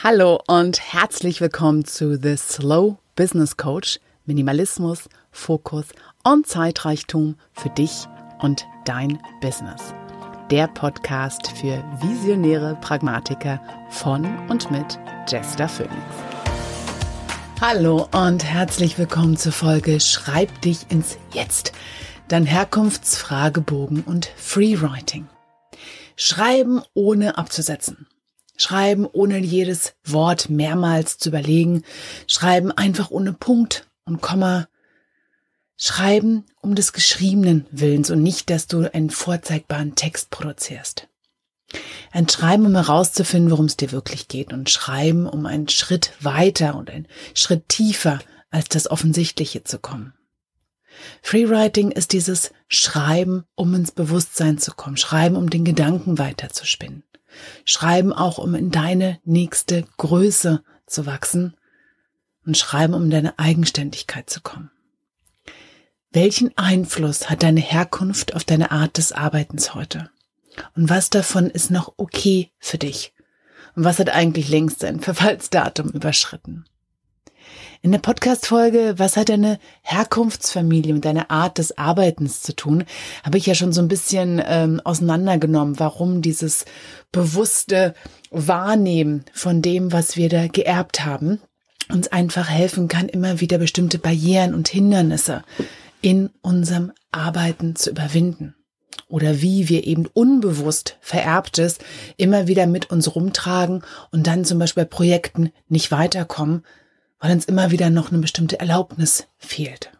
Hallo und herzlich willkommen zu The Slow Business Coach. Minimalismus, Fokus und Zeitreichtum für dich und dein Business. Der Podcast für visionäre Pragmatiker von und mit Jester Phoenix. Hallo und herzlich willkommen zur Folge Schreib dich ins Jetzt. Dein Herkunftsfragebogen und Freewriting. Schreiben ohne abzusetzen. Schreiben ohne jedes Wort mehrmals zu überlegen. Schreiben einfach ohne Punkt und Komma. Schreiben um des Geschriebenen Willens und nicht, dass du einen vorzeigbaren Text produzierst. Ein Schreiben, um herauszufinden, worum es dir wirklich geht und Schreiben, um einen Schritt weiter und einen Schritt tiefer als das Offensichtliche zu kommen. Freewriting ist dieses Schreiben, um ins Bewusstsein zu kommen, Schreiben, um den Gedanken weiterzuspinnen. Schreiben auch, um in deine nächste Größe zu wachsen und schreiben, um in deine Eigenständigkeit zu kommen. Welchen Einfluss hat deine Herkunft auf deine Art des Arbeitens heute? Und was davon ist noch okay für dich? Und was hat eigentlich längst sein Verfallsdatum überschritten? In der Podcast-Folge Was hat deine Herkunftsfamilie mit deiner Art des Arbeitens zu tun, habe ich ja schon so ein bisschen ähm, auseinandergenommen, warum dieses bewusste Wahrnehmen von dem, was wir da geerbt haben, uns einfach helfen kann, immer wieder bestimmte Barrieren und Hindernisse in unserem Arbeiten zu überwinden. Oder wie wir eben unbewusst Vererbtes immer wieder mit uns rumtragen und dann zum Beispiel bei Projekten nicht weiterkommen, weil uns immer wieder noch eine bestimmte Erlaubnis fehlt.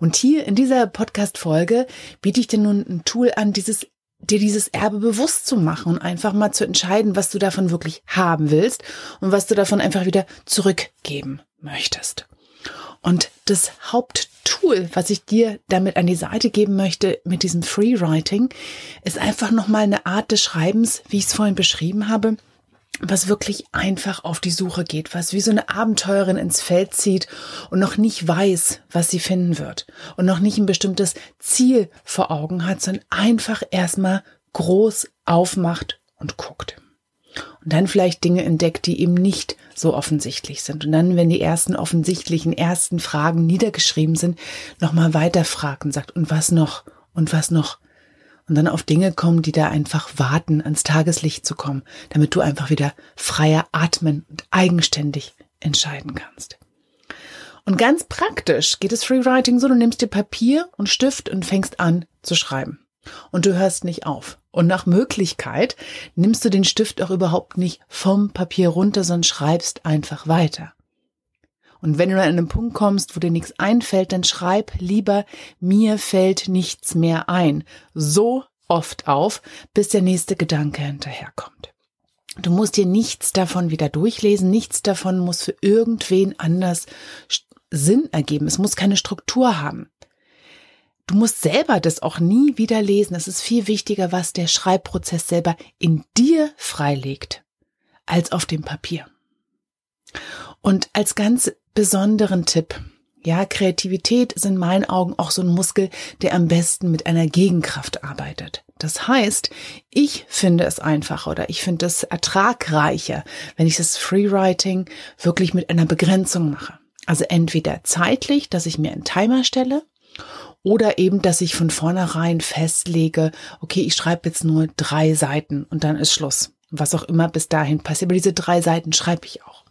Und hier in dieser Podcast-Folge biete ich dir nun ein Tool an, dieses, dir dieses Erbe bewusst zu machen und einfach mal zu entscheiden, was du davon wirklich haben willst und was du davon einfach wieder zurückgeben möchtest. Und das Haupttool, was ich dir damit an die Seite geben möchte mit diesem Freewriting, ist einfach nochmal eine Art des Schreibens, wie ich es vorhin beschrieben habe, was wirklich einfach auf die Suche geht, was wie so eine Abenteurerin ins Feld zieht und noch nicht weiß, was sie finden wird und noch nicht ein bestimmtes Ziel vor Augen hat, sondern einfach erstmal groß aufmacht und guckt. Und dann vielleicht Dinge entdeckt, die eben nicht so offensichtlich sind. Und dann, wenn die ersten offensichtlichen ersten Fragen niedergeschrieben sind, nochmal weiterfragen sagt, und was noch? Und was noch? Und dann auf Dinge kommen, die da einfach warten, ans Tageslicht zu kommen, damit du einfach wieder freier atmen und eigenständig entscheiden kannst. Und ganz praktisch geht es Freewriting so, du nimmst dir Papier und Stift und fängst an zu schreiben. Und du hörst nicht auf. Und nach Möglichkeit nimmst du den Stift auch überhaupt nicht vom Papier runter, sondern schreibst einfach weiter. Und wenn du an einen Punkt kommst, wo dir nichts einfällt, dann schreib lieber, mir fällt nichts mehr ein. So oft auf, bis der nächste Gedanke hinterherkommt. Du musst dir nichts davon wieder durchlesen, nichts davon muss für irgendwen anders Sinn ergeben. Es muss keine Struktur haben. Du musst selber das auch nie wieder lesen. Es ist viel wichtiger, was der Schreibprozess selber in dir freilegt, als auf dem Papier. Und als ganz besonderen Tipp. Ja, Kreativität ist in meinen Augen auch so ein Muskel, der am besten mit einer Gegenkraft arbeitet. Das heißt, ich finde es einfacher oder ich finde es ertragreicher, wenn ich das Freewriting wirklich mit einer Begrenzung mache. Also entweder zeitlich, dass ich mir einen Timer stelle oder eben, dass ich von vornherein festlege, okay, ich schreibe jetzt nur drei Seiten und dann ist Schluss. Was auch immer bis dahin passiert. Aber diese drei Seiten schreibe ich auch.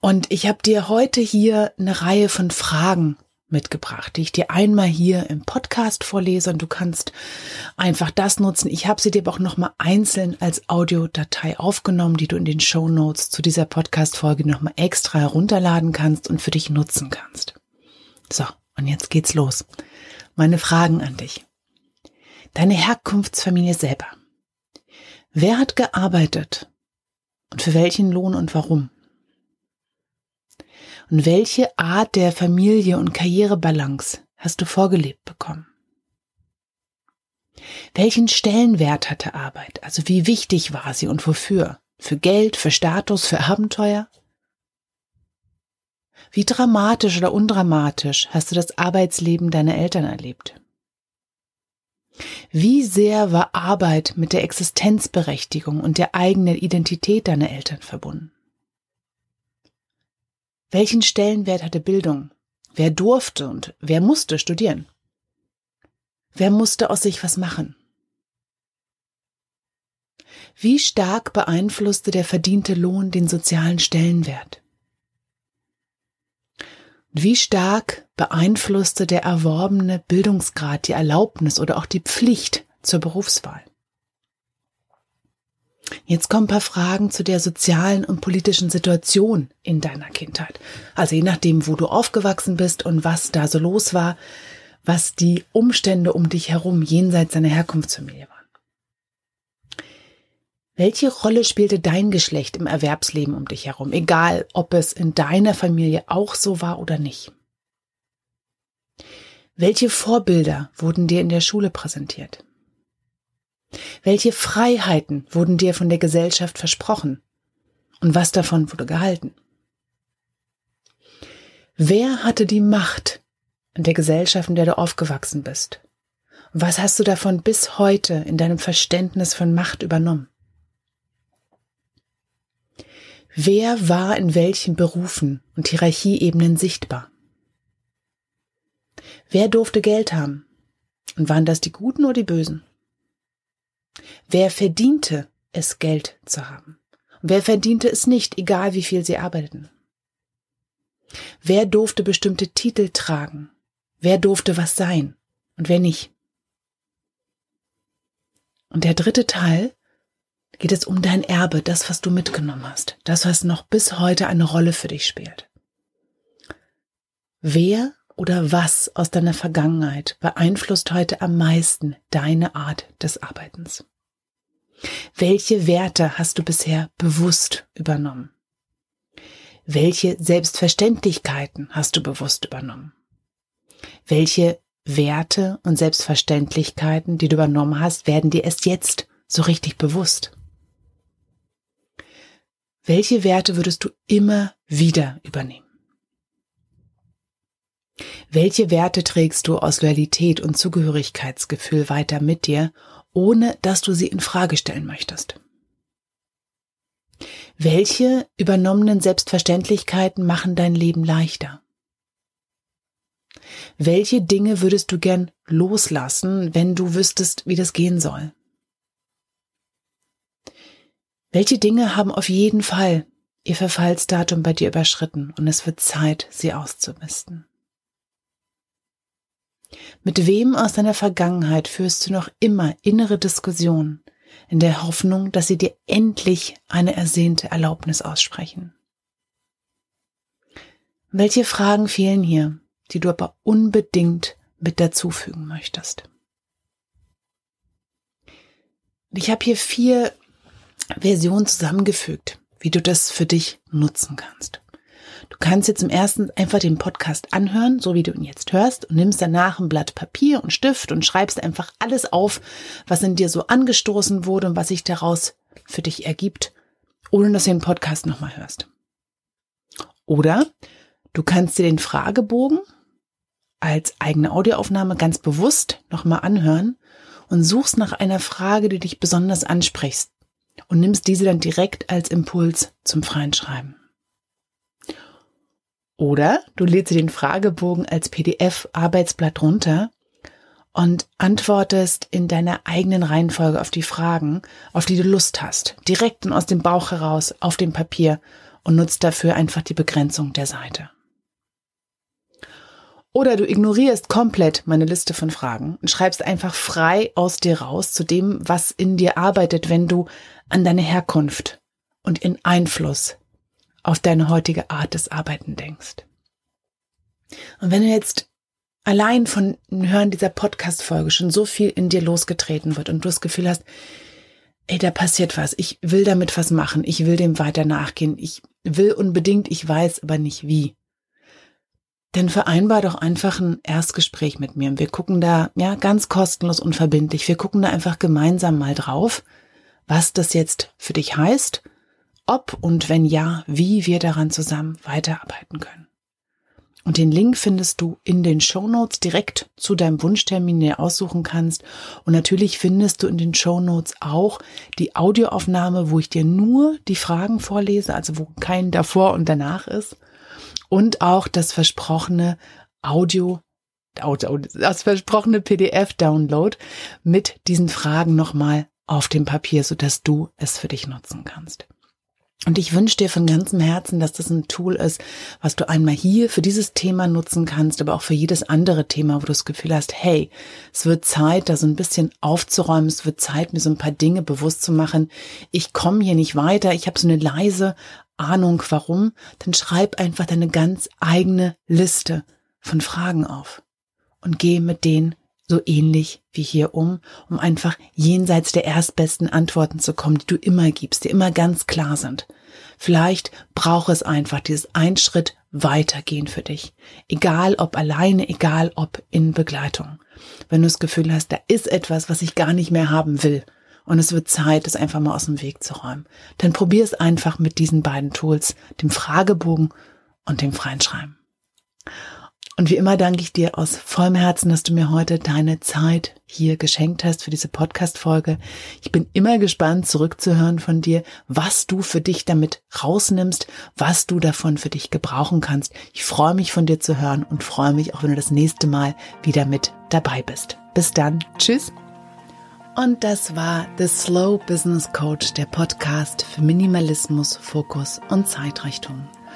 Und ich habe dir heute hier eine Reihe von Fragen mitgebracht, die ich dir einmal hier im Podcast vorlese und du kannst einfach das nutzen. Ich habe sie dir aber auch nochmal einzeln als Audiodatei aufgenommen, die du in den Show Notes zu dieser Podcast-Folge nochmal extra herunterladen kannst und für dich nutzen kannst. So, und jetzt geht's los. Meine Fragen an dich. Deine Herkunftsfamilie selber. Wer hat gearbeitet? Und für welchen Lohn und warum? Und welche Art der Familie- und Karrierebalance hast du vorgelebt bekommen? Welchen Stellenwert hatte Arbeit? Also wie wichtig war sie und wofür? Für Geld, für Status, für Abenteuer? Wie dramatisch oder undramatisch hast du das Arbeitsleben deiner Eltern erlebt? Wie sehr war Arbeit mit der Existenzberechtigung und der eigenen Identität deiner Eltern verbunden? Welchen Stellenwert hatte Bildung? Wer durfte und wer musste studieren? Wer musste aus sich was machen? Wie stark beeinflusste der verdiente Lohn den sozialen Stellenwert? Wie stark beeinflusste der erworbene Bildungsgrad die Erlaubnis oder auch die Pflicht zur Berufswahl? Jetzt kommen ein paar Fragen zu der sozialen und politischen Situation in deiner Kindheit. Also je nachdem, wo du aufgewachsen bist und was da so los war, was die Umstände um dich herum jenseits deiner Herkunftsfamilie waren. Welche Rolle spielte dein Geschlecht im Erwerbsleben um dich herum, egal ob es in deiner Familie auch so war oder nicht? Welche Vorbilder wurden dir in der Schule präsentiert? Welche Freiheiten wurden dir von der Gesellschaft versprochen? Und was davon wurde gehalten? Wer hatte die Macht in der Gesellschaft, in der du aufgewachsen bist? Und was hast du davon bis heute in deinem Verständnis von Macht übernommen? Wer war in welchen Berufen und Hierarchieebenen sichtbar? Wer durfte Geld haben? Und waren das die Guten oder die Bösen? Wer verdiente es, Geld zu haben? Wer verdiente es nicht, egal wie viel sie arbeiteten? Wer durfte bestimmte Titel tragen? Wer durfte was sein und wer nicht? Und der dritte Teil geht es um dein Erbe, das, was du mitgenommen hast, das, was noch bis heute eine Rolle für dich spielt. Wer oder was aus deiner Vergangenheit beeinflusst heute am meisten deine Art des Arbeitens? Welche Werte hast du bisher bewusst übernommen? Welche Selbstverständlichkeiten hast du bewusst übernommen? Welche Werte und Selbstverständlichkeiten, die du übernommen hast, werden dir erst jetzt so richtig bewusst? Welche Werte würdest du immer wieder übernehmen? Welche Werte trägst du aus Loyalität und Zugehörigkeitsgefühl weiter mit dir, ohne dass du sie in Frage stellen möchtest? Welche übernommenen Selbstverständlichkeiten machen dein Leben leichter? Welche Dinge würdest du gern loslassen, wenn du wüsstest, wie das gehen soll? Welche Dinge haben auf jeden Fall ihr Verfallsdatum bei dir überschritten und es wird Zeit, sie auszumisten? Mit wem aus deiner Vergangenheit führst du noch immer innere Diskussionen in der Hoffnung, dass sie dir endlich eine ersehnte Erlaubnis aussprechen? Welche Fragen fehlen hier, die du aber unbedingt mit dazufügen möchtest? Ich habe hier vier Version zusammengefügt, wie du das für dich nutzen kannst. Du kannst jetzt im ersten einfach den Podcast anhören, so wie du ihn jetzt hörst, und nimmst danach ein Blatt Papier und Stift und schreibst einfach alles auf, was in dir so angestoßen wurde und was sich daraus für dich ergibt, ohne dass du den Podcast nochmal hörst. Oder du kannst dir den Fragebogen als eigene Audioaufnahme ganz bewusst nochmal anhören und suchst nach einer Frage, die dich besonders ansprichst, und nimmst diese dann direkt als Impuls zum freien Schreiben. Oder du lädst dir den Fragebogen als PDF-Arbeitsblatt runter und antwortest in deiner eigenen Reihenfolge auf die Fragen, auf die du Lust hast, direkt und aus dem Bauch heraus auf dem Papier und nutzt dafür einfach die Begrenzung der Seite. Oder du ignorierst komplett meine Liste von Fragen und schreibst einfach frei aus dir raus zu dem, was in dir arbeitet, wenn du an deine Herkunft und in Einfluss auf deine heutige Art des Arbeiten denkst. Und wenn du jetzt allein von Hören dieser Podcast-Folge schon so viel in dir losgetreten wird und du das Gefühl hast, ey, da passiert was, ich will damit was machen, ich will dem weiter nachgehen, ich will unbedingt, ich weiß aber nicht wie, dann vereinbar doch einfach ein Erstgespräch mit mir. Wir gucken da, ja, ganz kostenlos und verbindlich. Wir gucken da einfach gemeinsam mal drauf, was das jetzt für dich heißt, ob und wenn ja, wie wir daran zusammen weiterarbeiten können. Und den Link findest du in den Show Notes direkt zu deinem Wunschtermin, den du aussuchen kannst. Und natürlich findest du in den Show Notes auch die Audioaufnahme, wo ich dir nur die Fragen vorlese, also wo kein davor und danach ist. Und auch das versprochene Audio, das versprochene PDF-Download mit diesen Fragen nochmal auf dem Papier, sodass du es für dich nutzen kannst. Und ich wünsche dir von ganzem Herzen, dass das ein Tool ist, was du einmal hier für dieses Thema nutzen kannst, aber auch für jedes andere Thema, wo du das Gefühl hast, hey, es wird Zeit, da so ein bisschen aufzuräumen, es wird Zeit, mir so ein paar Dinge bewusst zu machen. Ich komme hier nicht weiter, ich habe so eine leise Ahnung, warum. Dann schreib einfach deine ganz eigene Liste von Fragen auf und geh mit denen so ähnlich wie hier um, um einfach jenseits der erstbesten Antworten zu kommen, die du immer gibst, die immer ganz klar sind. Vielleicht braucht es einfach dieses ein Schritt weitergehen für dich. Egal ob alleine, egal ob in Begleitung. Wenn du das Gefühl hast, da ist etwas, was ich gar nicht mehr haben will und es wird Zeit, es einfach mal aus dem Weg zu räumen, dann probier es einfach mit diesen beiden Tools, dem Fragebogen und dem freien Schreiben. Und wie immer danke ich dir aus vollem Herzen, dass du mir heute deine Zeit hier geschenkt hast für diese Podcast-Folge. Ich bin immer gespannt, zurückzuhören von dir, was du für dich damit rausnimmst, was du davon für dich gebrauchen kannst. Ich freue mich von dir zu hören und freue mich auch, wenn du das nächste Mal wieder mit dabei bist. Bis dann. Tschüss. Und das war The Slow Business Coach, der Podcast für Minimalismus, Fokus und Zeitrichtung.